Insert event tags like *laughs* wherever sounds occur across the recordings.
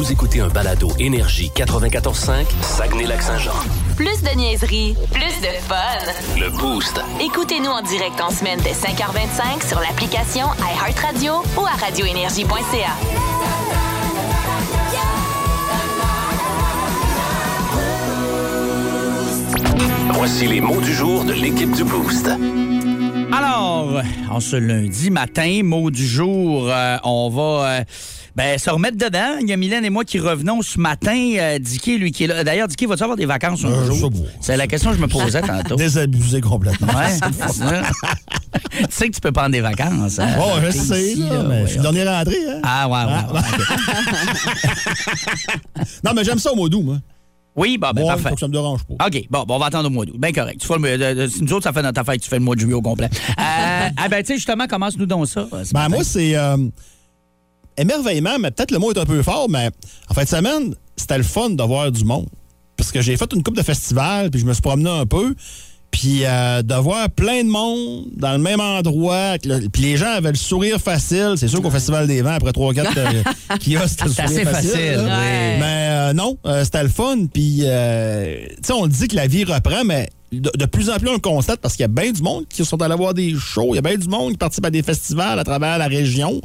Vous écoutez un balado Énergie 94.5, Saguenay-Lac-Saint-Jean. Plus de niaiserie, plus de fun. Le Boost. Écoutez-nous en direct en semaine dès 5h25 sur l'application iHeartRadio ou à radioénergie.ca. Voici les mots du jour de l'équipe du Boost. Alors, en ce lundi matin, mot du jour, euh, on va euh, ben, se remettre dedans. Il y a Mylène et moi qui revenons ce matin. Euh, Dicky, lui, qui est là. D'ailleurs, Dicky, vas-tu avoir des vacances un Euh, jour? C'est la question que je me posais tantôt. *laughs* Désabusé complètement. Ouais, *laughs* tu sais que tu peux prendre des vacances. Hein? Bon, je sais, ici, là, là, mais ouais. je suis le dernier rentré. Hein? Ah, ouais, ouais. ouais, ok. *laughs* Non, mais j'aime ça au mois d'août, moi. Oui, bon, ben, Moi, parfait. faut que ça me dérange pas. OK, bon, bon, on va attendre au mois d'août. Bien correct. Tu fais le- de- si nous autres, ça fait notre affaire, tu fais le mois de juillet au complet. Euh, ah, ben, tu sais, justement, commence-nous donc ça. euh, Ben, matin. moi, c'est euh, émerveillement, mais peut-être le mot est un peu fort, mais en fin de semaine, c'était le fun de voir du monde. Parce que j'ai fait une coupe de festivals, puis je me suis promené un peu. Puis euh, de voir plein de monde dans le même endroit, puis les gens avaient le sourire facile. C'est sûr qu'au Festival des Vents, après 3-4 euh, *laughs* kiosques, c'était le C'est sourire assez facile, là. oui. Mais euh, non, euh, c'était le fun. Puis, euh, tu sais, on dit que la vie reprend, mais de, de plus en plus, on le constate parce qu'il y a bien du monde qui sont allés voir des shows. Il y a bien du monde qui participe à des festivals à travers la région.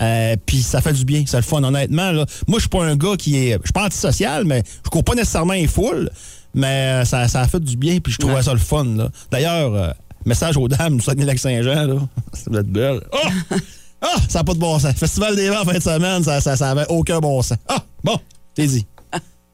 Euh, puis ça fait du bien, c'est le fun, honnêtement. Là. Moi, je suis pas un gars qui est. Je suis pas antisocial, mais je cours pas nécessairement les foules. Mais euh, ça, ça a fait du bien, puis je trouvais ça le fun. D'ailleurs, euh, message aux dames du Saguenay-Lac-Saint-Jean, là. *laughs* Ça doit être belle. Ah! *laughs* Ah! Ça n'a pas de bon sens. Festival des vents en fin de semaine, ça, ça, ça aucun bon sens. Ah! Bon, t'es dit.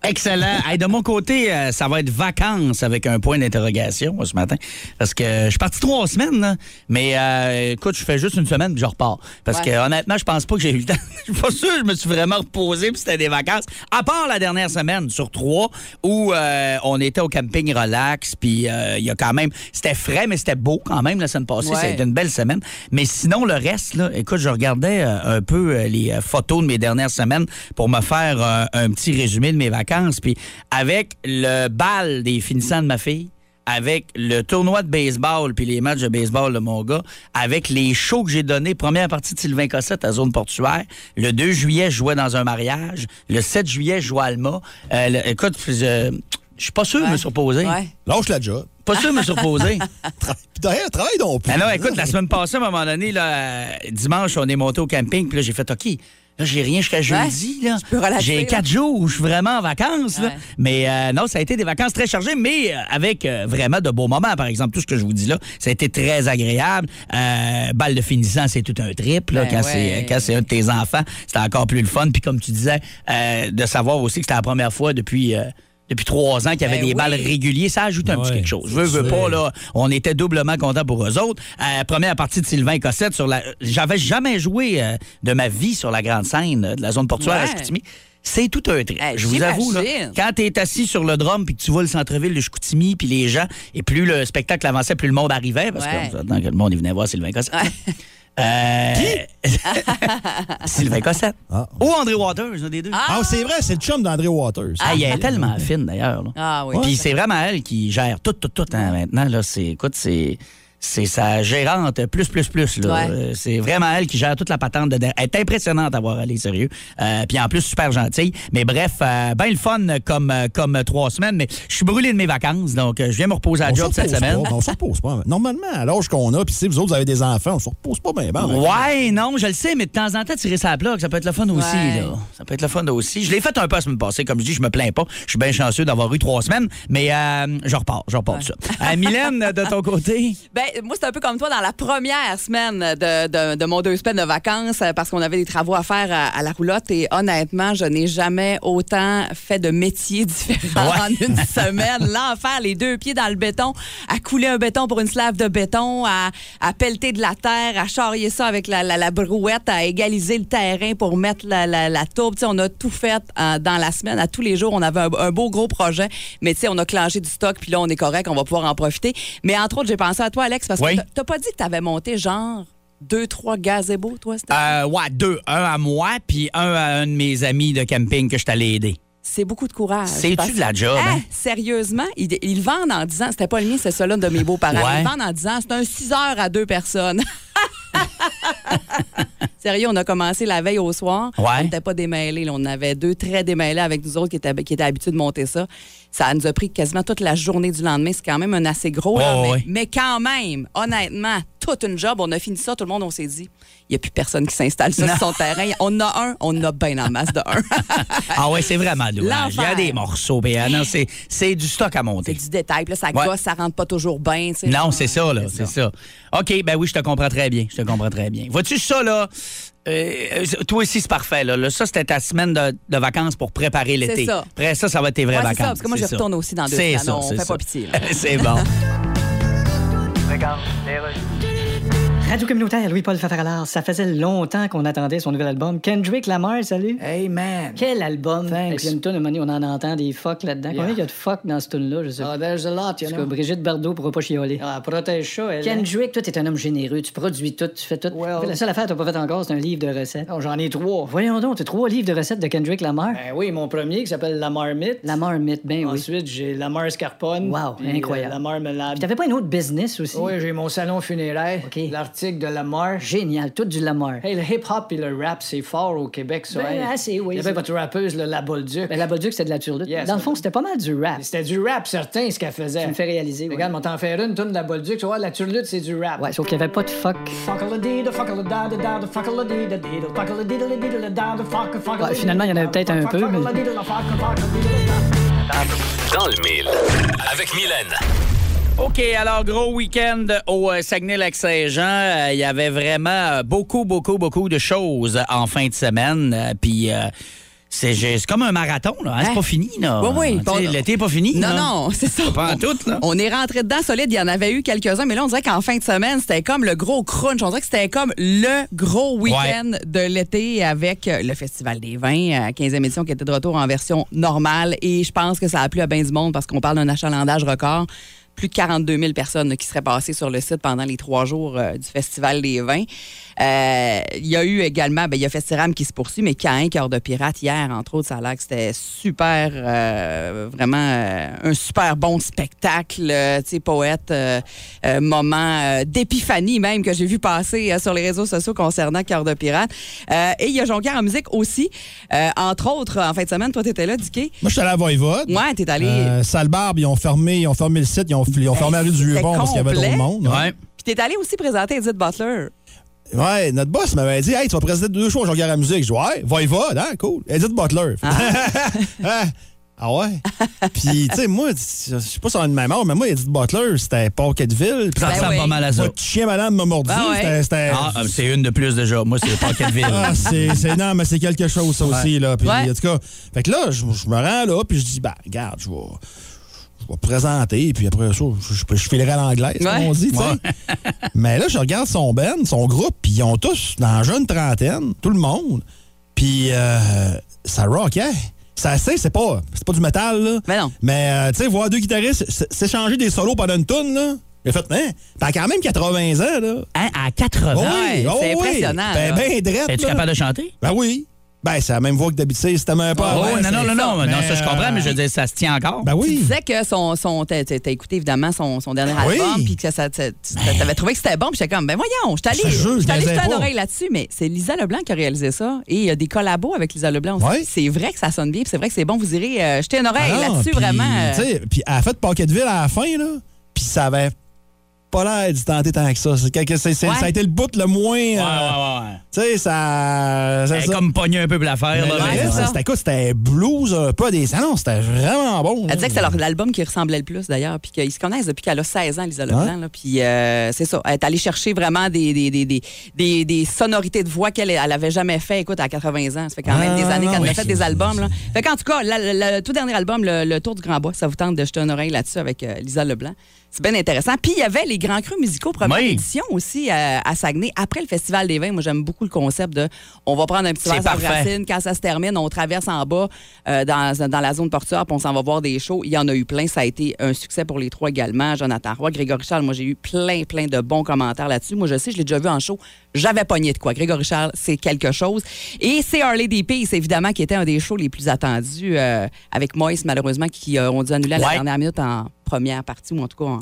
Excellent. Hey, de mon côté, euh, ça va être vacances avec un point d'interrogation euh, ce matin. Parce que je suis parti trois semaines, là. mais euh, écoute, je fais juste une semaine puis je repars. Parce Ouais. que honnêtement, je pense pas que j'ai eu le *laughs* temps. Je suis pas sûr que je me suis vraiment reposé puis c'était des vacances. À part la dernière semaine sur trois où euh, on était au camping relax puis euh, il y a quand même... C'était frais, mais c'était beau quand même la semaine passée. Ouais. Ça a été une belle semaine. Mais sinon, le reste, là, écoute, je regardais euh, un peu euh, les euh, photos de mes dernières semaines pour me faire euh, un petit résumé de mes vacances. Puis avec le bal des finissants de ma fille, avec le tournoi de baseball puis les matchs de baseball de mon gars, avec les shows que j'ai donnés, première partie de Sylvain Cossette à Zone Portuaire, le 2 juillet, je jouais dans un mariage, le 7 juillet, je jouais à Alma. Euh, le- écoute, je je suis pas sûr de me surposer. Ouais. Lâche la job. Pas sûr de me surposer. *laughs* Puis d'ailleurs, travaille donc plus. Ben non, écoute, la semaine passée, à un moment donné, là, euh, dimanche, on est monté au camping, puis là, j'ai fait OK. Là, j'ai rien jusqu'à jeudi. là. peux relaxer, J'ai là. quatre jours où je suis vraiment en vacances. là. Mais euh, non, ça a été des vacances très chargées, mais euh, avec euh, vraiment de beaux moments. Par exemple, tout ce que je vous dis là, ça a été très agréable. Euh, balle de finissant, c'est tout un trip. Là, Ben quand ouais. c'est quand c'est un de tes enfants, c'était encore plus le fun. Puis comme tu disais, euh, de savoir aussi que c'était la première fois depuis... depuis trois ans qu'il y avait Ben des oui. balles réguliers, ça ajoute un petit quelque chose. Je veux, veux pas, là, on était doublement contents pour eux autres. Euh, première partie de Sylvain Cossette sur la. J'avais jamais joué euh, de ma vie sur la grande scène euh, de la zone portuaire à. Chicoutimi. C'est tout un trip. Hey, je vous avoue, là, quand tu es assis sur le drum puis que tu vois le centre-ville de Chicoutimi puis les gens, et plus le spectacle avançait, plus le monde arrivait, parce Ouais. que dans le monde, il venait voir Sylvain Cossette. *laughs* Euh, *laughs* Sylvain Cossette. Ah. Ou André Waters, un des deux. Ah, c'est vrai, c'est le chum d'André Waters. Ah, elle est tellement fine d'ailleurs. là. Ah oui. Puis c'est vraiment elle qui gère tout, tout, tout hein, maintenant. Là, c'est, écoute, c'est. C'est sa gérante plus, plus, plus. Là. Ouais. Euh, C'est vraiment elle qui gère toute la patente de derrière. Elle est impressionnante à voir aller, sérieux. Euh, puis en plus, super gentille. Mais bref, euh, ben le fun comme, euh, comme trois semaines. Mais je suis brûlé de mes vacances, donc euh, je viens me reposer à On job cette semaine. pas, on se repose pas. Normalement, à l'âge qu'on a, puis si vous autres vous avez des enfants, on se repose pas bien. Ben, Ouais, non, je le sais, mais de temps en temps, tirer sa plaque, ça peut être le fun aussi. Ouais. Là. Ça peut être le fun aussi. Je l'ai fait un peu la semaine passée. Comme je dis, je me plains pas. Je suis bien chanceux d'avoir eu trois semaines, mais euh, je repars. Je repars de ça. Euh, Mylène, de ton côté? Ben, moi, c'est un peu comme toi dans la première semaine de, de- de mon deux semaines de vacances euh, parce qu'on avait des travaux à faire à, à la roulotte et honnêtement, je n'ai jamais autant fait de métiers *laughs* différents Ouais. en une semaine. L'enfer, les deux pieds dans le béton, à couler un béton pour une slave de béton, à, à pelleter de la terre, à charrier ça avec la, la- la brouette, à égaliser le terrain pour mettre la, la, la tourbe. On a tout fait euh, dans la semaine. À tous les jours, on avait un, un beau gros projet, mais tu sais, on a clenché du stock, puis là, on est correct, on va pouvoir en profiter. Mais entre autres, j'ai pensé à toi, Alex, parce Oui. que t'as- pas dit que t'avais monté genre deux, trois gazebos, toi, c'était Euh, ouais, deux. Un à moi, puis un à un de mes amis de camping que je t'allais aider. C'est beaucoup de courage. C'est-tu de la job, Hein? Sérieusement, ils, vendent en disant, c'était pas le mien, c'est celui de mes beaux-parents. Ouais. Ils vendent en disant, c'est un 6 heures à deux personnes. *laughs* Sérieux, on a commencé la veille au soir. Ouais. On n'était pas démêlés. là. On avait deux très démêlés avec nous autres qui étaient, qui étaient habitués de monter ça. Ça nous a pris quasiment toute la journée du lendemain. C'est quand même un assez gros. là, Oh, mais, ouais. mais quand même, honnêtement, toute une job. On a fini ça, tout le monde, on s'est dit, il n'y a plus personne qui s'installe sur son terrain. On a un, on a bien en masse de un. *laughs* Ah ouais, c'est vraiment l'ouvrage. Il y a des morceaux, ah non, c'est, c'est du stock à c'est monter. du détail. Puis là, ça Ouais. gosse, ça rentre pas toujours bien. Non, c'est ça, là. c'est C'est ça. OK, ben oui, je te comprends très bien. Je te comprends très bien. Vois-tu ça, là? Euh, toi aussi, c'est parfait. Là. Ça, c'était ta semaine de, de vacances pour préparer l'été. ça. Après ça, ça va être tes vraies Ouais, c'est vacances. ça, parce que moi, C'est je retourne aussi dans deux C'est semaines. On c'est fait ça. pas pitié, là. *laughs* c'est bon. *laughs* Radio communautaire Louis-Paul Fafaralard, ça faisait longtemps qu'on attendait son nouvel album. Kendrick Lamar, salut. Hey man. Quel album! Thanks. Et puis il y a une tonne, on en entend des fuck là-dedans. Yeah. Combien il y a de fuck dans ce tune-là, je sais. Oh, there's a lot, you cas, know. Brigitte Bardot pourra pas chialer. Ah, protège ça, elle. hein? Kendrick, toi, t'es un homme généreux. Tu produis tout, tu fais tout. Well- La seule affaire que t'as pas fait encore, c'est un livre de recettes. Oh, J'en ai trois. Voyons donc, t'as trois livres de recettes de Kendrick Lamar. Ben oui, mon premier qui s'appelle La Marmite. La marmite, ben oui. Ensuite, j'ai La Mar Scarpone. Wow, puis, incroyable. euh, la Marmelade. T'avais pas un autre business aussi? Oui, j'ai mon salon funéraire. OK. L'article de La Mar. Génial, tout du Lamar. Hey, le hip-hop et le rap, c'est fort au Québec, ça. Ben, hey. assez, oui. Il y avait votre rappeuse, là, La Bolduc. Ben, la Bolduc, c'était de la turlute. Yes. Dans le fond, c'était pas mal du rap. C'était du rap certain, ce qu'elle faisait. Tu me fais réaliser, ouais. Regarde, on t'en fait une, tourne de La Bolduc. Tu vois, la turlute, c'est du rap. Ouais, sauf qu'il y avait pas de fuck. Ouais, finalement, il y en avait peut-être un peu, mais- Dans le mille. Avec Mylène. OK, alors, gros week-end au euh, Saguenay-Lac-Saint-Jean. Euh, Il y avait vraiment euh, beaucoup, beaucoup, beaucoup de choses en fin de semaine. Puis, c'est comme un marathon, là. hein, C'est Hein? pas fini, là. Oui, oui. Bon, L'été n'est pas fini. Non, là. non, *laughs* c'est ça. Pas en tout, là. On est rentré dedans solide. Il y en avait eu quelques-uns, mais là, on dirait qu'en fin de semaine, c'était comme le gros crunch. On dirait que c'était comme le gros week-end de l'été avec le Festival des vins, à 15e édition, qui était de retour en version normale. Et je pense que ça a plu à bien du monde parce qu'on parle d'un achalandage record. Plus de 42 000 personnes qui seraient passées sur le site pendant les trois jours euh, du Festival des vins. Euh, Il y a eu également, ben, il y a Festiram qui se poursuit, mais Caïn, Cœur de Pirate, hier, entre autres, ça a l'air que c'était super, euh, vraiment un super bon spectacle, tu sais, poète, moment d'épiphanie même que j'ai vu passer sur les réseaux sociaux concernant Cœur de Pirate. Et il y a Jonquière en musique aussi, entre autres, en fin de semaine, toi, t'étais là, Dicky? Moi, je suis allé à Voivode. Ouais, t'es allé. Euh, Sale-Barbe, ils ont fermé, ils ont fermé le site, ils ont, ils ont fermé la rue du c'était Vieux-Pont parce qu'il y avait trop de monde. hein. Ouais. Puis t'es allé aussi présenter Edith Butler. Ouais, notre boss m'avait dit Hey, tu vas présenter deux shows, je regarde la musique. Je dis Ouais, Voivode, hein, cool. Edith Butler. *laughs* ah. ah ouais? Puis, tu sais, moi, je sais pas si on a une même heure, mais moi, Edith Butler, c'était Pocketville. Ça Ben ressemble pas mal à ça. Votre chien madame m'a mordu. Ben ouais. C'était- c'était- Ah, euh, c'est une de plus déjà. Moi, c'est pas quelle ville. *laughs* Ah, c'est, c'est- non, mais c'est quelque chose, ça aussi. Là. Puis, Ouais. en tout cas, fait que là, je, me rends là, puis je dis, ben, regarde, je vais, vais présenter, puis après ça, je, je, je filerai à l'anglaise, comme Ouais. on dit, tu sais. *laughs* mais là, je regarde son band, son groupe, puis ils ont tous dans la jeune trentaine, tout le monde. Puis euh, ça rockait. C'est assez, c'est pas, c'est pas du métal, là. Ben non. Mais, euh, tu sais, voir deux guitaristes s'échanger des solos pendant une tonne, là. Il a fait, hein, t'as quand même 80 ans, là. Hein, à 80 Oh Ouais, oui, oh c'est oui. impressionnant, Ben, ben drette, Es-tu capable de chanter? Ben oui. Ben, c'est la même voix que d'habitude. C'était même pas. Oh, non, non, non, non, non, ça je comprends, mais je veux dire, ça se tient encore. Ben Tu oui. disais que son, son t'as, écouté évidemment son, son dernier Oui. album, puis que ça, ça- tu t'avais trouvé que c'était bon, puis j'étais comme, ben voyons, je niaisais jeter une oreille là-dessus, mais c'est Lisa Leblanc qui a réalisé ça, et il y a des collabos avec Lisa Leblanc aussi. Oui. C'est vrai que ça sonne bien, puis c'est vrai que c'est bon, vous irez euh, jeter une oreille Ah là-dessus, vraiment. euh, tu sais, Puis elle a fait Pocketville à la fin, là. Puis ça avait pas l'air d'y tenter tant que ça. C'est quelque- c'est- c'est- Ouais. Ça a été le bout le moins. Ouais, euh, ouais, ouais. Tu sais, ça. ça- Elle est ça- comme pogné un peu pour l'affaire. Là, mais- ça. C'était quoi? C'était blues, un peu des. Ah non, c'était vraiment bon. Elle là. disait que c'est leur- l'album qui ressemblait le plus, d'ailleurs, puis qu'ils se connaissent depuis qu'elle a 16 ans, Lisa Leblanc. là. Puis euh, c'est ça, elle est allée chercher vraiment des, des, des, des, des- des sonorités de voix qu'elle elle avait jamais fait, écoute, à 80 ans. Ça fait quand même Ah, des années non, qu'elle oui, a fait des albums. Là. Fait qu'en tout cas, le tout dernier album, le, Le Tour du Grand Bois, ça vous tente de jeter une oreille là-dessus avec euh, Lisa Leblanc. C'est bien intéressant. Puis il y avait les Grands Crus musicaux, première Oui. édition aussi euh, à Saguenay. Après le Festival des vins, moi j'aime beaucoup le concept de on va prendre un petit verre parfait. racine, quand ça se termine, on traverse en bas euh, dans, dans la zone portuaire, puis on s'en va voir des shows. Il y en a eu plein. Ça a été un succès pour les trois également. Jonathan Roy, Grégory Charles, moi, j'ai eu plein, plein de bons commentaires là-dessus. Moi, je sais, je l'ai déjà vu en show. J'avais pogné de quoi. Grégory Charles, c'est quelque chose. Et c'est Harley D. Peace, évidemment, qui était un des shows les plus attendus euh, avec Moïse, malheureusement, qui euh, ont dû annuler à la Ouais. dernière minute en première partie, ou en tout cas en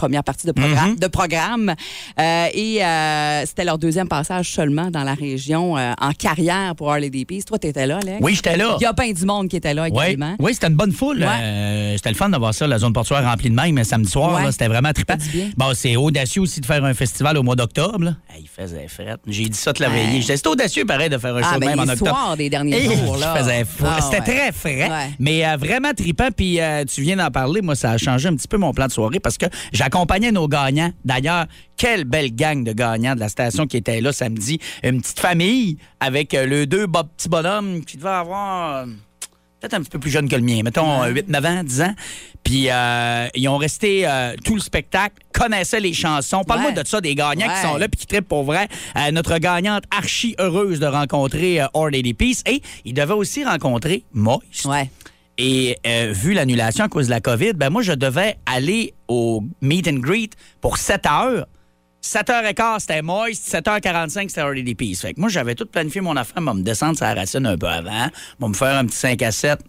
première partie de programme. Mhm. De programme. Euh, et euh, c'était leur deuxième passage seulement dans la région euh, en carrière pour Harley Peace. Toi, tu étais là, Alex? Oui, j'étais là. Il y a plein du monde qui était là Oui, également. oui c'était une bonne foule. Ouais. C'était le fun d'avoir ça, la zone portuaire remplie de même, mais samedi soir, Ouais. c'était vraiment trippant. Bon, c'est audacieux aussi de faire un festival au mois d'octobre. il faisait fret. J'ai dit ça te la veillée. C'était audacieux, pareil, de faire un Ah, show de ben, même en octobre. des derniers Hey, jours, là. Ah, C'était ouais. très frais, mais vraiment trippant. Puis tu viens d'en parler. Moi, ça a changé un petit peu mon plan de soirée parce que j'accompagnais nos gagnants. D'ailleurs, quelle belle gang de gagnants de la station qui était là samedi. Une petite famille avec euh, le deux bo- petits bonhommes qui devaient avoir... euh, peut-être un petit peu plus jeune que le mien, mettons 8, 9 ans, 10 ans. Puis euh, ils ont resté euh, tout le spectacle, connaissaient les chansons. Parle-moi Ouais. de ça, des gagnants qui sont là puis qui trippent pour vrai. Euh, notre gagnante archi heureuse de rencontrer euh, Our Lady Peace. Et il devait aussi rencontrer Moist. Ouais. Et euh, vu l'annulation à cause de la COVID, ben moi, je devais aller au meet and greet pour 7 heures. 7h15, c'était Moist. 7h45, c'était Lady Peace. Fait que moi, j'avais tout planifié mon affaire. Moi, me descendre la racine un peu avant. Moi, me faire un petit 5 à 7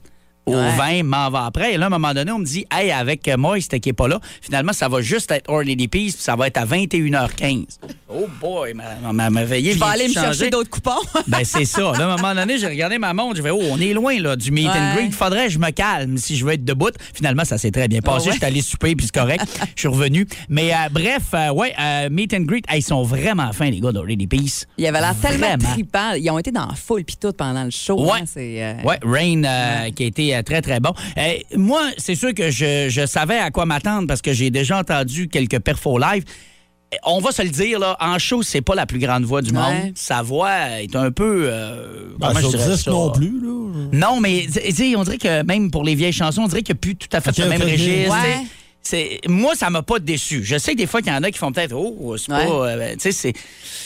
au Ouais. 20, m'en va après. Et là, à un moment donné, on me dit, hey, avec Moist qui est pas là, finalement, ça va juste être Lady Peace, puis ça va être à 21h15. Oh boy, ma, ma, ma veillée Je vais aller me changer. chercher d'autres coupons. *laughs* Ben, c'est ça. Là, à un moment donné, j'ai regardé ma montre. J'ai fait, oh, on est loin là, du meet and Ouais. greet. Faudrait que je me calme si je veux être debout. Finalement, ça s'est très bien passé. Oh, ouais. J'étais allé souper, puis c'est correct. *laughs* Je suis revenu. Mais euh, bref, euh, ouais, euh, meet and greet, hey, ils sont vraiment fins, les gars d'Already Peace. Il avait l'air tellement trippant. Ils ont été dans la foule puis tout pendant le show. Ouais. hein, c'est, euh, Ouais, Rain, qui a été euh, très, très bon. Euh, moi, c'est sûr que je, je savais à quoi m'attendre parce que j'ai déjà entendu quelques perfos live. On va se le dire, là, en show, c'est pas la plus grande voix du Ouais. monde. Sa voix est un peu. euh, Ben, comment je sur dirais disque ça? non plus, là. Non, mais on dirait que même pour les vieilles chansons, on dirait qu'il n'y a plus tout à fait le même ok, ok. registre. Ouais. Moi, ça m'a pas déçu. Je sais que des fois qu'il y en a qui font peut-être Oh, c'est Ouais. pas. euh, sais, c'est,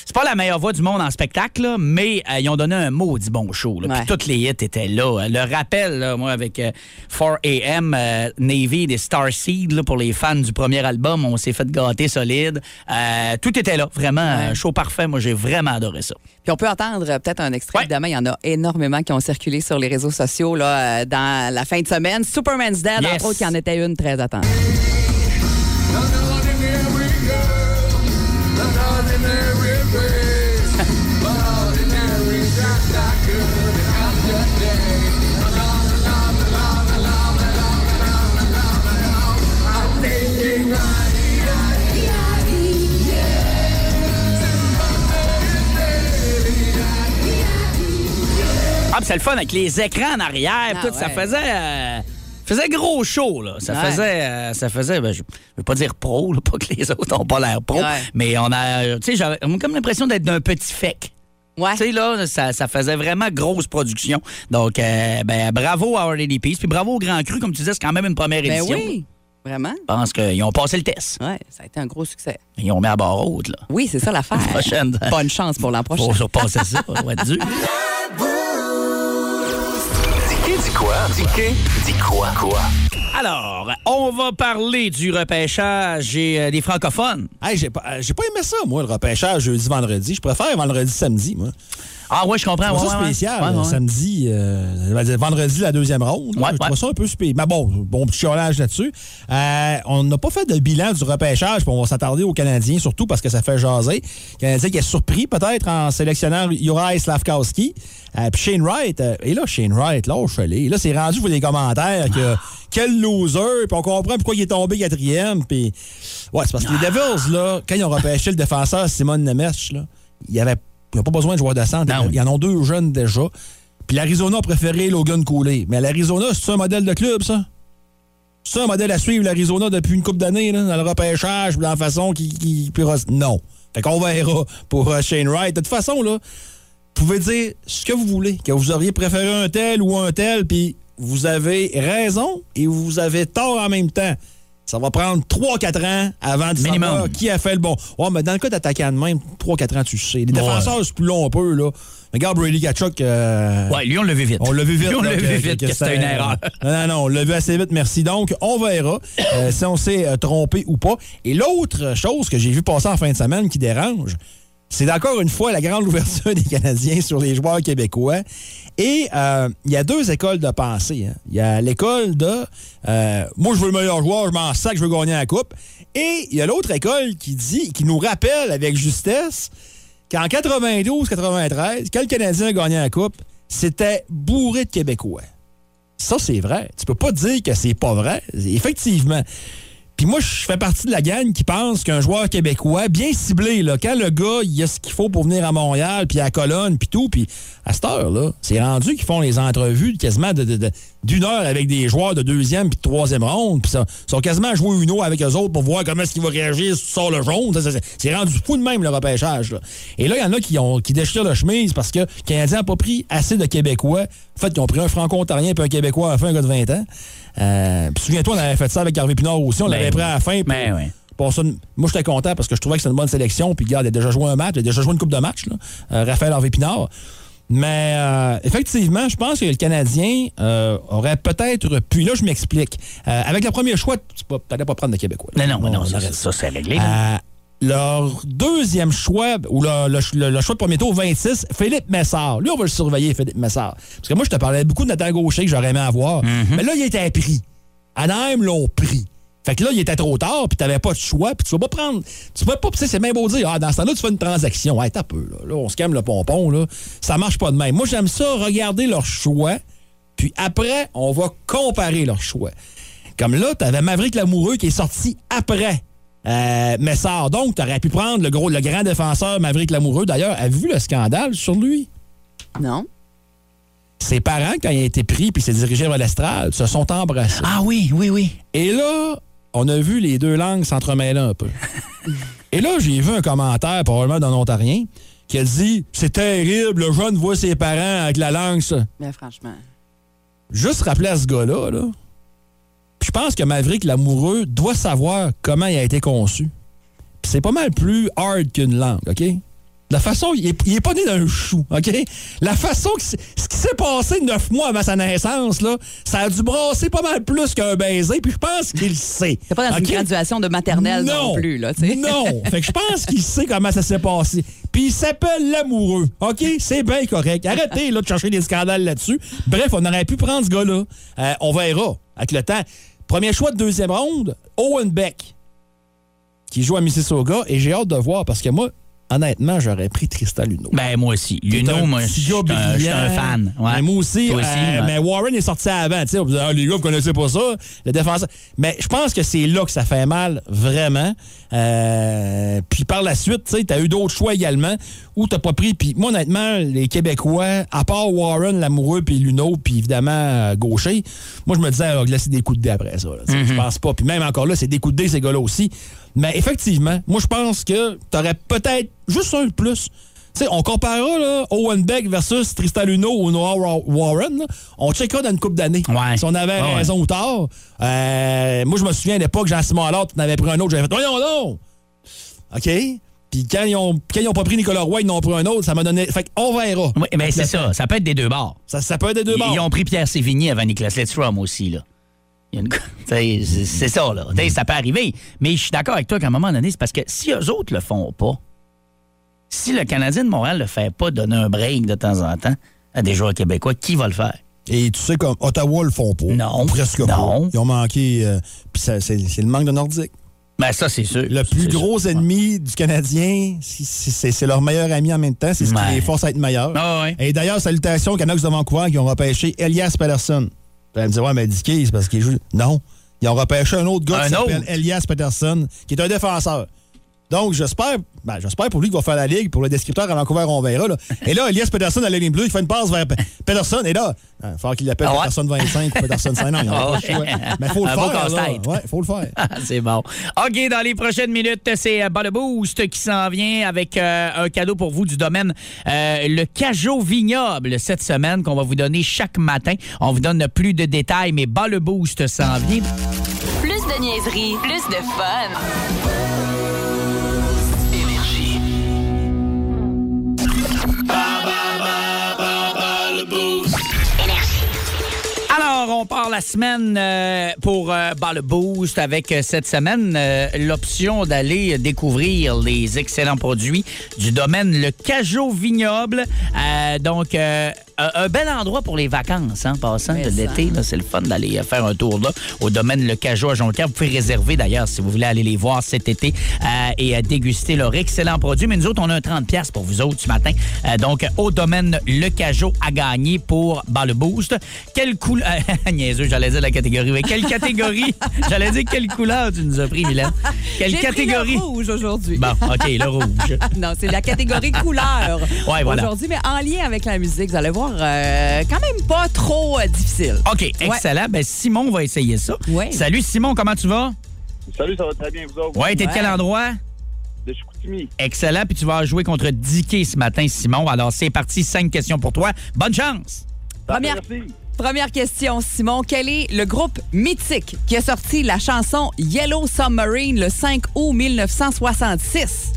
c'est pas la meilleure voix du monde en spectacle, là, mais euh, ils ont donné un maudit bon show. Là, Ouais. Puis toutes les hits étaient là. Le rappel, là, moi, avec euh, 4AM, euh, Navy des Starseed, là, pour les fans du premier album, on s'est fait gâter solide. Tout était là. Vraiment, un show parfait. Moi, j'ai vraiment adoré ça. Puis on peut entendre euh, peut-être un extrait. Ouais. Évidemment, il y en a énormément qui ont circulé sur les réseaux sociaux là, euh, dans la fin de semaine. Superman's Dead, Yes. entre autres, qui en était une très attendue. Puis c'est le fun avec les écrans en arrière. Ah tout, Ça ouais. faisait. euh, faisait gros show, là. Ça Ouais. faisait. euh, ça faisait. ben, je veux pas dire pro, là, pas que les *laughs* autres n'ont pas l'air pro. Ouais. Mais on a. Tu sais, j'avais comme l'impression d'être d'un petit fake. Ouais. Tu sais, là, ça, ça faisait vraiment grosse production. Donc, euh, ben, bravo à Our Lady Peace. Puis bravo au Grand Cru, comme tu disais, c'est quand même une première Ben édition. oui, vraiment. Je pense qu'ils ont passé le test. Ouais, ça a été un gros succès. Ils ont mis à barre haute, là. Oui, c'est ça l'affaire. *laughs* Prochaine. Bonne chance pour l'an prochain. Faut surpasser ça. *laughs* Être dur. Dis dis quoi? Dis quoi? Quoi? Alors, on va parler du repêchage et euh, des francophones. Hey, j'ai pas, euh, j'ai pas aimé ça, moi, le repêchage jeudi-vendredi. Je préfère vendredi, samedi, moi. Ah ouais, je comprends. C'est ouais, ça ouais, spécial. Ouais. Samedi, euh, vendredi, la deuxième ronde. Ouais, je trouve ça un peu spécial. Mais bon, bon petit chiolage là-dessus. Euh, on n'a pas fait de bilan du repêchage, puis on va s'attarder aux Canadiens, surtout parce que ça fait jaser. Le Canadien qui est surpris peut-être en sélectionnant Juraj Slavkowski. Euh, puis Shane Wright, euh, et là, Shane Wright, là, je suis Là, c'est rendu pour les commentaires que quel loser, puis on comprend pourquoi il est tombé quatrième. Puis, ouais, c'est parce que les Devils, là, quand ils ont repêché le défenseur Simon Nemeth, là, il y avait il n'y a pas besoin de joueurs de centre. Non. Ils en ont deux jeunes déjà. Puis l'Arizona a préféré Logan Cooley. Mais l'Arizona, c'est un modèle de club, ça? C'est un modèle à suivre, l'Arizona, depuis une couple d'années, là, dans le repêchage, dans la façon qui. qui non. Fait qu'on verra pour euh, Shane Wright. De toute façon, là, vous pouvez dire ce que vous voulez, que vous auriez préféré un tel ou un tel, puis vous avez raison et vous avez tort en même temps. Ça va prendre 3-4 ans avant de Minimum. savoir qui a fait le bon. Ouais, mais dans le cas d'attaquant de même, 3-4 ans, tu sais. Les défenseurs, c'est plus long un peu, là. Regarde Brady Kachuk. euh, Ouais, lui, on l'a vu vite. on l'a vu vite. Lui, *laughs* on l'a vu vite que que c'était une erreur. *laughs* Non, non, non, on l'a vu assez vite, merci. Donc, on verra euh, si on s'est euh, trompé ou pas. Et l'autre chose que j'ai vu passer en fin de semaine qui dérange, c'est encore une fois la grande ouverture des Canadiens sur les joueurs québécois. Et euh, il y a deux écoles de pensée. hein. Il y a l'école de euh, moi, je veux le meilleur joueur, je m'en sac, je veux gagner la coupe. Et il y a l'autre école qui dit, qui nous rappelle avec justesse qu'en 92-93, quand le Canadien a gagné la Coupe, c'était bourré de Québécois. Ça, c'est vrai. Tu peux pas dire que c'est pas vrai. Effectivement. Puis moi, je fais partie de la gang qui pense qu'un joueur québécois, bien ciblé, là, quand le gars, il a ce qu'il faut pour venir à Montréal, puis à Colonne, puis tout, puis à cette heure-là, c'est rendu qu'ils font les entrevues quasiment d'une heure avec des joueurs de deuxième puis de troisième ronde, puis ils sont quasiment à jouer une eau avec eux autres pour voir comment est-ce qu'il va réagir si tu sors le jaune. C'est rendu fou de même, le repêchage. Et là, il y en a qui, ont, qui déchirent la chemise parce que le Canadien n'a pas pris assez de Québécois. En fait, ils ont pris un franco-ontarien puis un Québécois à fin, un gars de 20 ans. Euh, puis souviens-toi, on avait fait ça avec Harvey Pinard aussi. On l'avait Ben pris oui. à la fin. puis Ben ça, moi, j'étais content parce que je trouvais que c'était une bonne sélection. Puis, regarde, il a déjà joué un match, il a déjà joué une coupe de match, là, euh, Raphaël Harvey Pinard. Mais euh, effectivement, je pense que le Canadien euh, aurait peut-être pu. Là, je m'explique. Euh, avec le premier choix, tu n'allais pas prendre de Québécois. là. Non, non, non, On ça, ça, c'est réglé. Leur deuxième choix, ou le, le- choix de premier tour, 26, Philippe Messard. Lui, on va le surveiller, Philippe Messard. Parce que moi, je te parlais beaucoup de Nathan Gaucher que j'aurais aimé avoir. Mais là, il était pris. Anaheim l'ont pris. Fait que là, il était trop tard, puis t'avais pas de choix, puis tu vas pas prendre. Tu vas pas, tu sais, c'est même beau dire, ah, dans ce temps-là, tu fais une transaction. Ouais, t'as peu, là. Là, on se calme le pompon, là. Ça marche pas de même. Moi, j'aime ça, regarder leurs choix, puis après, on va comparer leurs choix. Comme là, t'avais Maverick Lamoureux qui est sorti après. Euh, Messard. Donc, t'aurais pu prendre le gros, le grand défenseur Maverick Lamoureux. D'ailleurs, avez-vous vu le scandale sur lui? Non. Ses parents, quand il a été pris puis s'est dirigé vers l'estrade, se sont embrassés. Ah oui, oui, oui. Et là, on a vu les deux langues s'entremêler un peu. *laughs* Et là, j'ai vu un commentaire, probablement d'un Ontarien, qui a dit C'est terrible, le jeune voit ses parents avec la langue, ça. Mais franchement. Juste rappeler à ce gars-là, là. Je pense que Maverick Lamoureux doit savoir comment il a été conçu. Puis c'est pas mal plus hard qu'une langue, OK? La façon, il est, il est pas né d'un chou, OK? La façon que ce qui s'est passé neuf mois avant sa naissance, là, ça a dû brasser pas mal plus qu'un baiser, puis je pense qu'il le sait. C'est pas dans une graduation de maternelle non, plus, là, tu sais. Non. fait que je pense qu'il sait comment ça s'est passé. Puis il s'appelle l'amoureux. OK? C'est bien correct. Arrêtez là, de chercher des scandales là-dessus. Bref, on aurait pu prendre ce gars-là. Euh, on verra avec le temps. Premier choix de deuxième ronde, Owen Beck, qui joue à Mississauga. Et j'ai hâte de voir parce que moi, honnêtement, j'aurais pris Tristan Luneau. Ben, moi aussi. Luno, un moi, je suis un, fan. Ouais. Mais moi aussi, Toi euh, ouais. mais Warren est sorti avant. tu sais, on dit, Ah, les gars, vous connaissez pas ça, le défenseur. Mais je pense que c'est là que ça fait mal, vraiment. Euh, puis par la suite, tu as eu d'autres choix également où tu pas pris. Puis moi, honnêtement, les Québécois, à part Warren, l'amoureux, puis Luno, puis évidemment euh, Gaucher, moi, je me disais, ah, là, c'est des coups de dé après ça. Mhm. Je pense pas. Puis même encore là, c'est des coups de dé, ces gars-là aussi. Mais effectivement, moi, je pense que tu aurais peut-être juste un de plus. Tu sais, on comparera là, Owen Beck versus Tristan Luno ou Noah Wa- Warren. là. On checkera dans une coupe d'années. Ouais. Si on avait ouais. raison ou tort. Euh, moi, je me souviens à l'époque, Jean-Simon Allard, tu en avais pris un autre. J'avais fait, voyons non! OK? Puis quand ils, ont, quand ils ont pas pris Nicolas Roy, ils en ont pris un autre. Ça m'a donné. Fait qu'on verra. Oui, ben, c'est ça. Ça peut être des deux bords. Ça, ça peut être des deux bords. ils ont pris Pierre Sévigny avant Nicolas Lidstrom aussi, là. *laughs* C'est ça, là. T'sais, Ça peut arriver. Mais je suis d'accord avec toi qu'à un moment donné, c'est parce que si eux autres le font pas, si le Canadien de Montréal le fait pas, donner un break de temps en temps à des joueurs québécois, qui va le faire? Et tu sais, comme Ottawa le font pas. Non. Presque Non. pas. Ils ont manqué. euh, Puis c'est le manque de Nordique. Ben, ça, c'est sûr. Le plus gros sûr. ennemi du Canadien, c'est- leur meilleur ami en même temps. C'est ce qui les force à être meilleurs. Ah ouais. Et d'ailleurs, salutations aux Canucks de Vancouver qui ont repêché Elias Peterson. Puis elle me dit, ouais, mais Dicky, c'est parce qu'il joue. Non. Ils ont repêché un autre gars Un qui s'appelle? Elias Peterson, qui est un défenseur. Donc, j'espère ben, j'espère pour lui qu'il va faire la ligue. Pour le descripteur à Vancouver, on verra. Là. Et là, Elias Peterson à la ligne bleue, il fait une passe vers Pe- Peterson. Et là, il va falloir qu'il l'appelle Ah ouais? Peterson 25 ou Peterson 5. Non, il Ah a pas ouais. choix. Mais il faut *laughs* le Un faire. Ouais, faut le faire. *laughs* Ah, c'est bon. OK, dans les prochaines minutes, c'est euh, Ball Boost qui s'en vient avec euh, un cadeau pour vous du domaine euh, le Cajot Vignoble cette semaine qu'on va vous donner chaque matin. On vous donne plus de détails, mais Ball Boost s'en vient. Plus de niaiserie, plus de fun. On part la semaine euh, pour euh, Ball Boost avec euh, cette semaine euh, l'option d'aller découvrir les excellents produits du domaine Le Cajot Vignoble. Donc, un, un bel endroit pour les vacances, hein, passant Mais de l'été. C'est le fun d'aller euh, faire un tour là, au domaine Le Cajot à Jonquière. Vous pouvez réserver d'ailleurs si vous voulez aller les voir cet été euh, et euh, déguster leurs excellents produits. Mais nous autres, on a un 30$ piastres pour vous autres ce matin. Euh, donc, au domaine Le Cajot à gagner pour Bas le Boost. Quelle couleur. *laughs* Niaiseux, j'allais dire la catégorie. Mais quelle catégorie? *laughs* j'allais dire quelle couleur tu nous as pris, Mylène? *laughs* Quelle pris catégorie? le rouge aujourd'hui. Bon, OK, le rouge. Non, c'est la catégorie couleur Ouais, voilà. aujourd'hui, mais en lien avec la musique, vous allez voir, euh, quand même pas trop euh, difficile. OK, excellent. Ben, Simon va essayer ça. Ouais. Salut, Simon, comment tu vas? Salut, ça va très bien, vous autres? Ouais, t'es de Ouais. quel endroit? De Chicoutimi. Excellent. Puis tu vas jouer contre Dicky ce matin, Simon. Alors, c'est parti. Cinq questions pour toi. Bonne chance. Première, Merci. première question, Simon. Quel est le groupe mythique qui a sorti la chanson Yellow Submarine le 5 août 1966?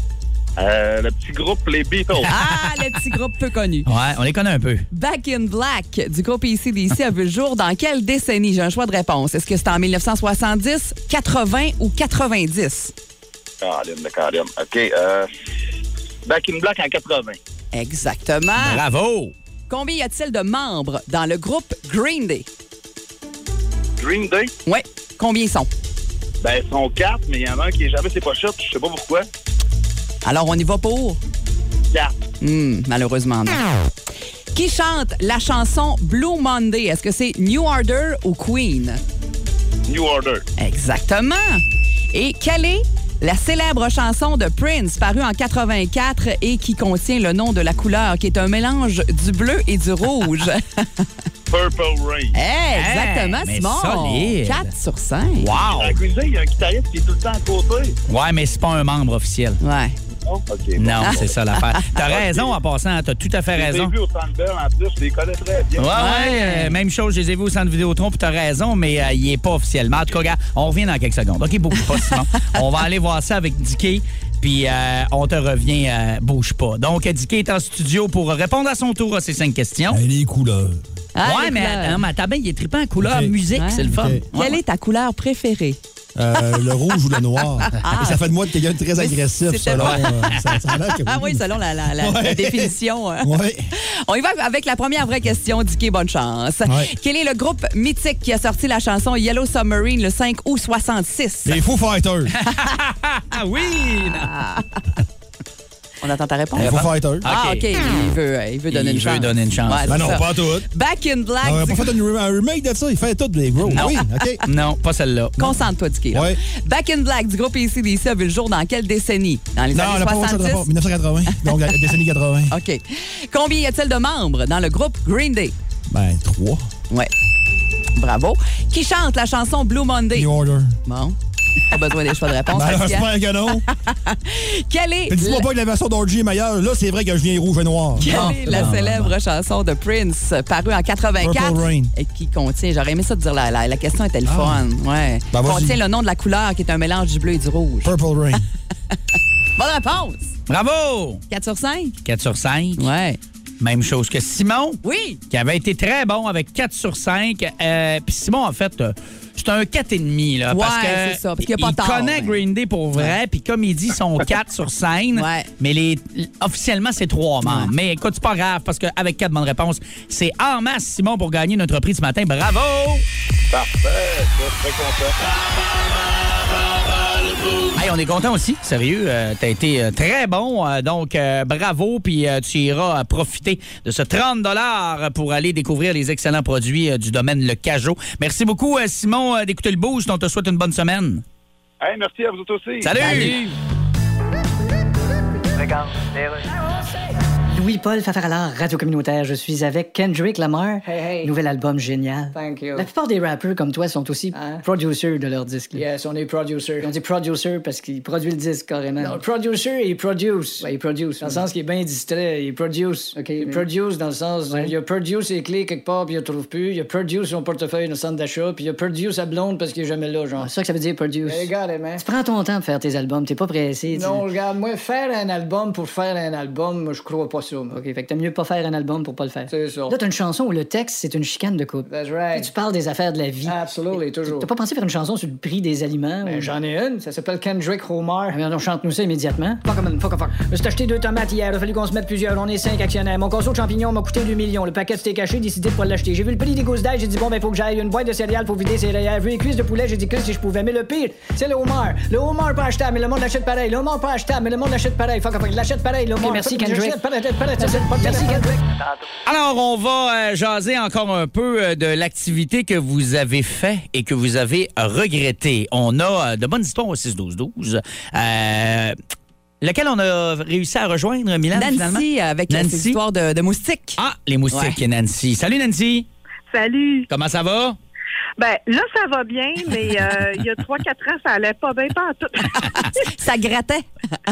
Euh, le petit groupe Les Beatles. *laughs* Ah, le petit groupe peu connu. Ouais, on les connaît un peu. Back in Black du groupe ACDC a vu le jour dans quelle décennie? J'ai un choix de réponse. Est-ce que c'est en 1970, 80 ou 90? Caroline, Caroline. OK. Euh, Back in Black en 80. Exactement. Bravo. Combien y a-t-il de membres dans le groupe Green Day? Green Day, Oui. Combien ils sont? ben, ils sont quatre, mais il y en a un qui est jamais ses pochettes. Je sais pas pourquoi. Alors, on y va pour? Quatre. Hmm, malheureusement, non. Qui chante la chanson Blue Monday? Est-ce que c'est New Order ou Queen? New Order. Exactement. Et quelle est la célèbre chanson de Prince parue en 84 et qui contient le nom de la couleur qui est un mélange du bleu et du rouge? *laughs* Purple Rain. Hey, exactement, mais Simon. solide. 4 sur 5. Wow. Il y a un guitariste qui est tout le temps à côté. Ouais, mais c'est pas un membre officiel. Ouais. Non, c'est ça l'affaire. T'as raison en passant. T'as tout à fait Je les ai raison. vus au Centre Bell en plus. Je les connais très bien. Ouais, ouais, euh, même chose, je les ai vus au centre Vidéotron, puis t'as raison, mais euh, il est pas officiellement. En tout cas, regarde, on revient dans quelques secondes. OK, bouge pas, Simon. *laughs* on va aller voir ça avec Dicky, puis euh, on te revient, euh, bouge pas. Donc, Dicky est en studio pour répondre à son tour à ces cinq questions. Les couleurs. Ah, ouais, les mais, couleurs. non, mais attends bien, il est trippant en couleur, musique, Ouais. c'est le fun. Ouais, Quelle ouais. est ta couleur préférée? Euh, le rouge ou le noir. Et ça fait de moi de quelqu'un de très agressif, selon. euh, ça, ça a l'air que Ah oui, selon la, la- la- Ouais. la définition. hein. Ouais. On y va avec la première vraie question, Dicky, bonne chance. Ouais. Quel est le groupe mythique qui a sorti la chanson Yellow Submarine le 5 août 66? Les Foo Fighters. *laughs* Ah oui! On attend ta réponse? Les Foo Fighters. Ah, OK. Il veut, euh, il veut donner Il une veut chance. donner une chance. Ouais, Ben non, ça. pas tout. Back in Black. On n'a pas fait un, remake de ça. Il fait tout, les gros. Non. Oui, OK. *laughs* Non, pas celle-là. Concentre-toi, Dicky. Ouais. Back in Black du groupe ACDC a vu le jour dans quelle décennie? Dans les Non, on années n'a pas ça 70? 1980. Donc, la décennie 80. *laughs* OK. Combien y a-t-il de membres dans le groupe Green Day? Ben, trois. Ouais. Bravo. Qui chante la chanson Blue Monday? New Order. Bon. Pas besoin des choix de réponse. Ben, j'espère que non. *laughs* Quelle est, Mais dis-moi pas que la version d'Orgy est meilleure. Là, c'est vrai que je viens rouge et noir. quelle Non. est la Non, célèbre chanson de Prince parue en 84 Purple Rain. et qui contient, j'aurais aimé ça te dire, la, la, la question était le fun. Ouais. Ben, contient le nom de la couleur qui est un mélange du bleu et du rouge. Purple Rain. *laughs* Bonne réponse. Bravo! 4 sur 5? 4 sur 5. Ouais. Même chose que Simon. Oui. qui avait été très bon avec 4 sur 5. Euh, Puis Simon, en fait, euh, c'est un 4,5. Là, parce Ouais, que c'est ça, parce qu'il y a pas il tort, connaît mais- Green Day pour vrai. Puis comme il dit, ils sont 4 sur scène. Ouais. Mais les, officiellement, c'est 3 membres. Ouais. Mais écoute, c'est pas grave parce qu'avec 4 bonnes réponses, c'est en masse, Simon, pour gagner notre prix ce matin. Bravo! Parfait. Je suis très content. Hey, on est content aussi, sérieux. euh, T'as été euh, très bon, euh, donc euh, bravo. Puis euh, tu iras euh, profiter de ce 30 pour aller découvrir les excellents produits euh, du domaine Le Cajot. Merci beaucoup, euh, Simon, euh, d'écouter le boost. On te souhaite une bonne semaine. Hey, merci à vous aussi. Salut! Louis-Paul Fafaralard, radio communautaire. Je suis avec Kendrick Lamar. Hey, hey. Nouvel album génial. Thank you. La plupart des rappeurs comme toi sont aussi Hein? producers de leur disque. là. Yes, on est producer. On dit producer parce qu'il produit le disque carrément. Non, producer, il produce. Ouais, il produce. Dans le sens qu'il est bien distrait, il produce. OK, Il mais- produce dans le sens, Ouais. il a produce les clés quelque part puis il ne trouve plus. Il a produce son portefeuille dans le centre d'achat puis il a produce sa blonde parce qu'il est jamais là, genre. C'est ça que ça veut dire produce. Hey, regarde, man. Tu prends ton temps pour faire tes albums, t'es pas pressé. tu- Non, regarde, moi, faire un album pour faire un album, moi, je crois pas ça. OK, fait que t'aimes mieux pas faire un album pour pas le faire. C'est ça. Là, t'as une chanson où le texte, c'est une chicane de couple. That's right. Tu parles des affaires de la vie. Absolutely, toujours. T'as pas pensé faire une chanson sur le prix des aliments? Ben, ou- J'en ai une, ça s'appelle Kendrick Homer. Ah, on chante-nous ça immédiatement. Fuck, man, fuck, fuck. Je acheté deux tomates hier, il a fallu qu'on se mette plusieurs. On est cinq actionnaires. Mon conso de champignons m'a coûté 2 millions. Le paquet c'était caché, décidé de pas l'acheter. J'ai vu le prix des gousses d'ail, j'ai dit bon, ben faut que j'aille une boîte de céréales pour vider rayères. Vu les cuisses de poulet, j'ai dit que si je pouvais. Mais le pire, c'est le homard. Le homard pas achetable, mais le monde l'achète pareil. Le homard pas achetable, mais le monde l'achète pareil. Fuck, fuck, l'achète pareil, le homard. Merci, Kendrick. Alors, on va euh, jaser encore un peu euh, de l'activité que vous avez fait et que vous avez regretté. On a euh, de bonnes histoires au 6-12-12. Euh, lequel on a réussi à rejoindre, Milan, finalement? Nancy, avec Nancy? ses histoires de, de moustiques. Ah, les moustiques, Ouais. Nancy. Salut, Nancy. Salut. Comment ça va? Ben là, ça va bien, mais euh, il y a 3-4 ans, ça allait pas bien, pas tout. Ça grattait.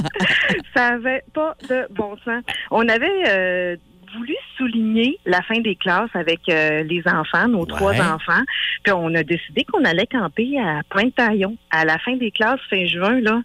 *laughs* ça avait pas de bon sens. On avait euh, voulu souligner la fin des classes avec euh, les enfants, nos trois enfants, puis on a décidé qu'on allait camper à Pointe-Taillon. À la fin des classes, fin juin, là,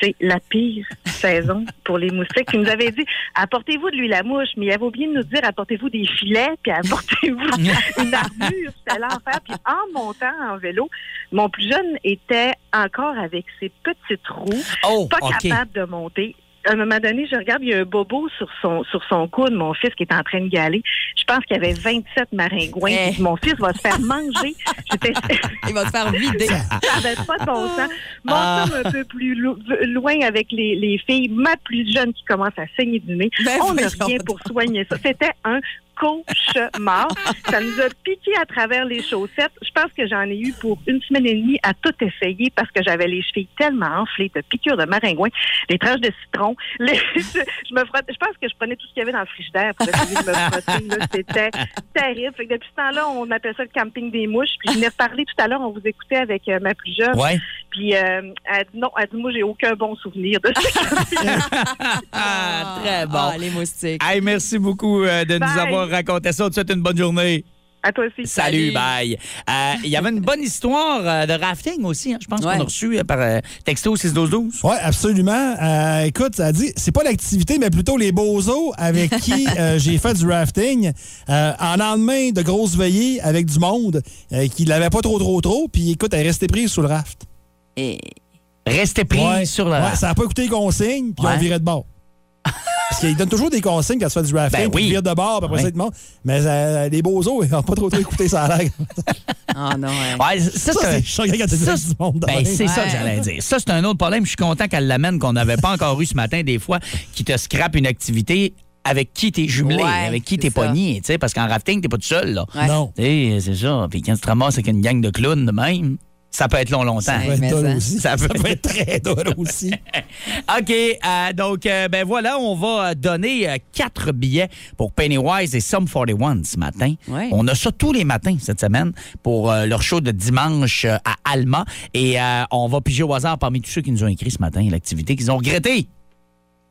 c'est la pire *laughs* saison pour les moustiques. Ils nous avaient dit, apportez-vous de l'huile à mouche, mais ils avaient oublié de nous dire, apportez-vous des filets, puis apportez-vous *laughs* une armure. C'était l'enfer. Puis en montant en vélo, mon plus jeune était encore avec ses petits trous, Oh, pas capable de monter. À un moment donné, je regarde, il y a un bobo sur son sur son coude, mon fils qui est en train de galer. Je pense qu'il y avait 27 maringouins. Eh. J'ai dit, Mon fils va se faire manger. *laughs* Il va te faire vider. ça avait pas de bon sens. Mon Ah. un peu plus lo- loin avec les, les filles, ma plus jeune qui commence à saigner du nez. Ben On n'a rien pour soigner ça. C'était un cauchemar. Ça nous a piqué à travers les chaussettes. Je pense que j'en ai eu pour une semaine et demie à tout essayer parce que j'avais les chevilles tellement enflées de piqûres de maringouin, les tranches de citron. *laughs* Les- je, me frotte, je pense que je prenais tout ce qu'il y avait dans le frigidaire pour essayer de me frotter. C'était terrible. Fait que depuis ce temps-là, on appelle ça le camping des mouches. Puis je venais reparler tout à l'heure, on vous écoutait avec euh, ma plus jeune. Ouais. Puis euh, elle dit non, elle dit moi j'ai aucun bon souvenir de ça. *laughs* Ah, très bon. Ah, les moustiques. Hey, merci beaucoup euh, de nous avoir raconté ça. On te une bonne journée. à toi aussi. Salut, bye. Euh, Il y avait une bonne histoire euh, de rafting aussi. hein. Je pense Ouais. qu'on a reçu euh, par euh, texto 61212. Oui, absolument. Euh, écoute, ça dit, c'est pas l'activité, mais plutôt les bozos avec qui *laughs* euh, j'ai fait du rafting euh, en lendemain de grosses veillées avec du monde euh, qui l'avait pas trop, trop, trop. Puis écoute, elle est restée prise sur le raft. Et Restez pris Ouais. sur la. Ouais, ça n'a pas écouté les consignes, puis Ouais. on virait de bord. Parce qu'il donne toujours des consignes quand tu fais du rafting, Ben puis oui. tu vires de bord, puis après Ouais. ça, il te montre. Mais euh, les bozos, ils n'ont pas trop, trop écouté ça à l'air. *laughs* Ah non, ouais. Ouais, ça, c'est ça, du monde. de Ben, c'est ça que j'allais dire. Ça, c'est un autre problème. Je suis content qu'elle l'amène, qu'on n'avait pas encore eu ce matin, des fois, qui te scrape une activité avec qui t'es jumelé, Ouais, avec qui t'es pogné, tu sais, parce qu'en rafting, t'es pas tout seul, là. Ouais. Non. C'est ça. Puis quand tu te ramasses avec une gang de clowns de même, ça peut être long longtemps. Ça peut être ça. aussi. Ça peut *laughs* être très dole aussi. *laughs* OK, euh, donc, euh, ben voilà, on va euh, donner euh, quatre billets pour Pennywise et Sum 41 ce matin. Ouais. On a ça tous les matins cette semaine pour euh, leur show de dimanche euh, à Alma. Et euh, on va piger au hasard parmi tous ceux qui nous ont écrit ce matin l'activité qu'ils ont regretté.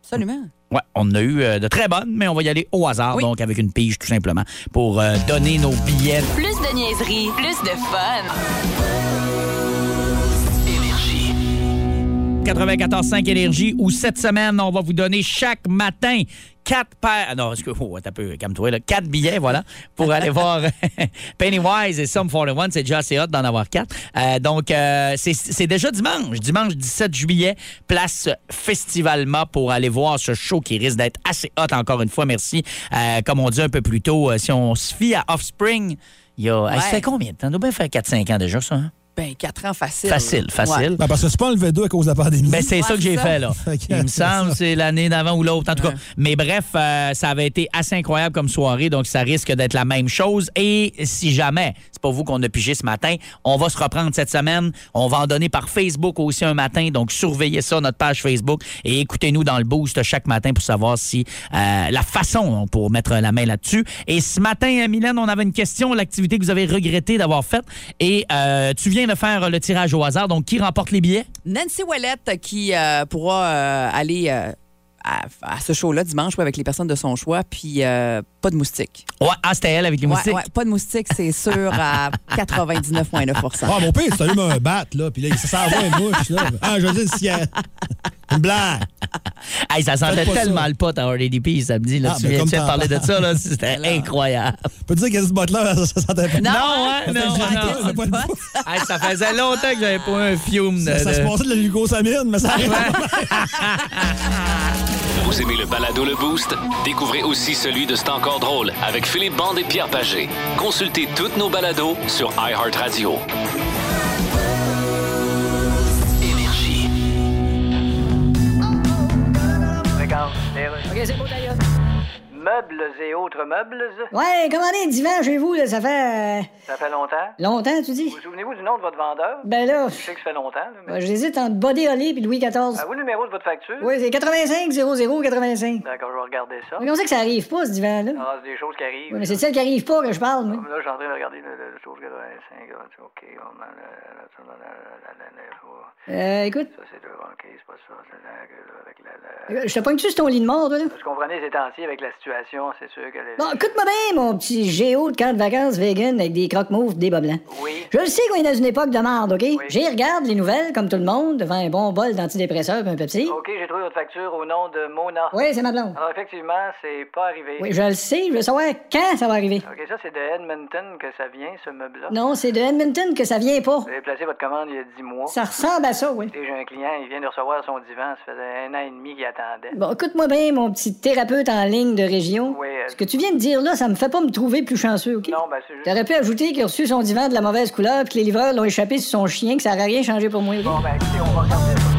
Absolument. Ouais, on a eu euh, de très bonnes, mais on va y aller au hasard, Oui. donc avec une pige tout simplement, pour euh, donner nos billets. Plus de niaiserie, plus de fun. 94.5 Énergie où cette semaine, on va vous donner chaque matin quatre paires. ah Non, est-ce que. Oh, t'as peu, calme-toi, là. Quatre billets, voilà, pour aller *laughs* voir *laughs* Pennywise et Sum 41. C'est déjà assez hot d'en avoir quatre. Euh, donc, euh, c'est- déjà dimanche. Dimanche 17 juillet, place Festivalma pour aller voir ce show qui risque d'être assez hot, encore une fois. Merci. Euh, comme on dit un peu plus tôt, si on se fie à Offspring, il y a. Hey, ça fait combien de temps? Ça doit bien faire 4-5 ans déjà, ça. hein? Ben, 4 ans facile. Facile, facile. Ben, parce que c'est pas enlevé d'eau à cause de la pandémie. Ben, c'est Ouais, ça que j'ai fait, là. *laughs* Il me semble c'est l'année d'avant ou l'autre, en tout Ouais. cas. Mais bref, euh, ça avait été assez incroyable comme soirée, donc ça risque d'être la même chose. Et si jamais, c'est pas vous qu'on a pigé ce matin, on va se reprendre cette semaine. On va en donner par Facebook aussi un matin, donc surveillez ça, notre page Facebook, et écoutez-nous dans le boost chaque matin pour savoir si euh, la façon pour mettre la main là-dessus. Et ce matin, euh, Mylène, on avait une question, l'activité que vous avez regretté d'avoir faite. Et euh, tu viens de faire le tirage au hasard, donc qui remporte les billets? Nancy Ouellette qui euh, pourra euh, aller euh, à, à ce show-là dimanche ouais, avec les personnes de son choix, puis euh, pas de moustiques. Ouais, ah, c'était elle avec les moustiques? ouais, pas de moustiques, c'est sûr, à *laughs* 99,9 Ah, mon père, c'est allume un bat, là, puis là, ça s'envoie *laughs* une mouche, là. Ah, je veux dire, si elle- Une blague. *laughs* Hey, ça sentait tellement ça. le pot à RDP samedi. Là. Ah, tu ben, viens de parler de ça, là, *laughs* c'était incroyable. Peux dire qu'Alice Butler, ça, ça sentait pas. Non, hein, Ça non, non. *laughs* Hey, ça faisait longtemps que j'avais pas un fiume de. Ça, ça se de- passait de la glucosamine, mais ça arrive. Vous aimez le balado Le Boost? Découvrez aussi celui de C'est encore drôle avec Philippe Bande et Pierre Pagé. Consultez toutes nos balados sur iHeartRadio. OK, c'est beau, d'ailleurs. Meubles et autres meubles, Ouais, commandez un divan chez vous, là, ça fait... euh, ça fait longtemps. longtemps, tu dis? Vous souvenez-vous du nom de votre vendeur? Ben là, Je sais que ça fait longtemps, là, mais... euh, j'hésite entre Body Holly et Louis XIV. Ah, vous, le numéro de votre facture? Oui, c'est 85 00 85. D'accord, je vais regarder ça. Mais comment ça que ça arrive pas, ce divan-là? Ah, c'est des choses qui arrivent. Oui, mais c'est celle qui arrive pas que je parle, moi. Là, je suis en train de regarder le, le, le chose 85. là, OK, on a le- le- le- le- le- le- Euh, écoute, Ça, c'est le... OK, c'est pas ça. Avec la... la- euh, je te pogne-tu sur ton lit de mort, toi, là? Vous comprenez, ces temps-ci, avec la situation, c'est sûr que... les- Bon, écoute-moi bien, mon petit géo de camp de vacances vegan avec des croque-mauves, des bas blancs. Oui. Je le sais qu'on est dans une époque de merde, OK? J'y regarde les nouvelles, comme tout le monde, devant un bon bol d'antidépresseurs et un Pepsi. OK, j'ai trouvé votre facture au nom de Mona. Oui, c'est ma blonde. Alors, effectivement, c'est pas arrivé. Oui, je le sais, je veux savoir quand ça va arriver. OK, ça, c'est de Edmonton que ça vient, ce meuble-là. Non, c'est de Edmonton que ça vient pas. Vous avez placé votre commande il y a 10 mois. Ça ressemble à ça, oui. Écoutez, J'ai un client, il vient de recevoir son divan. Ça faisait un an et demi qu'il attendait. Bon, écoute-moi bien, mon petit thérapeute en ligne de région. Oui, euh, Ce que tu viens de dire là, ça me fait pas me trouver plus chanceux, OK? Non, ben, c'est juste. T'aurais pu ajouter qu'il a reçu son divan de la mauvaise couleur puis que les livreurs l'ont échappé sur son chien, que ça n'aurait rien changé pour moi, OK? Bon, ben, écoutez, on va regarder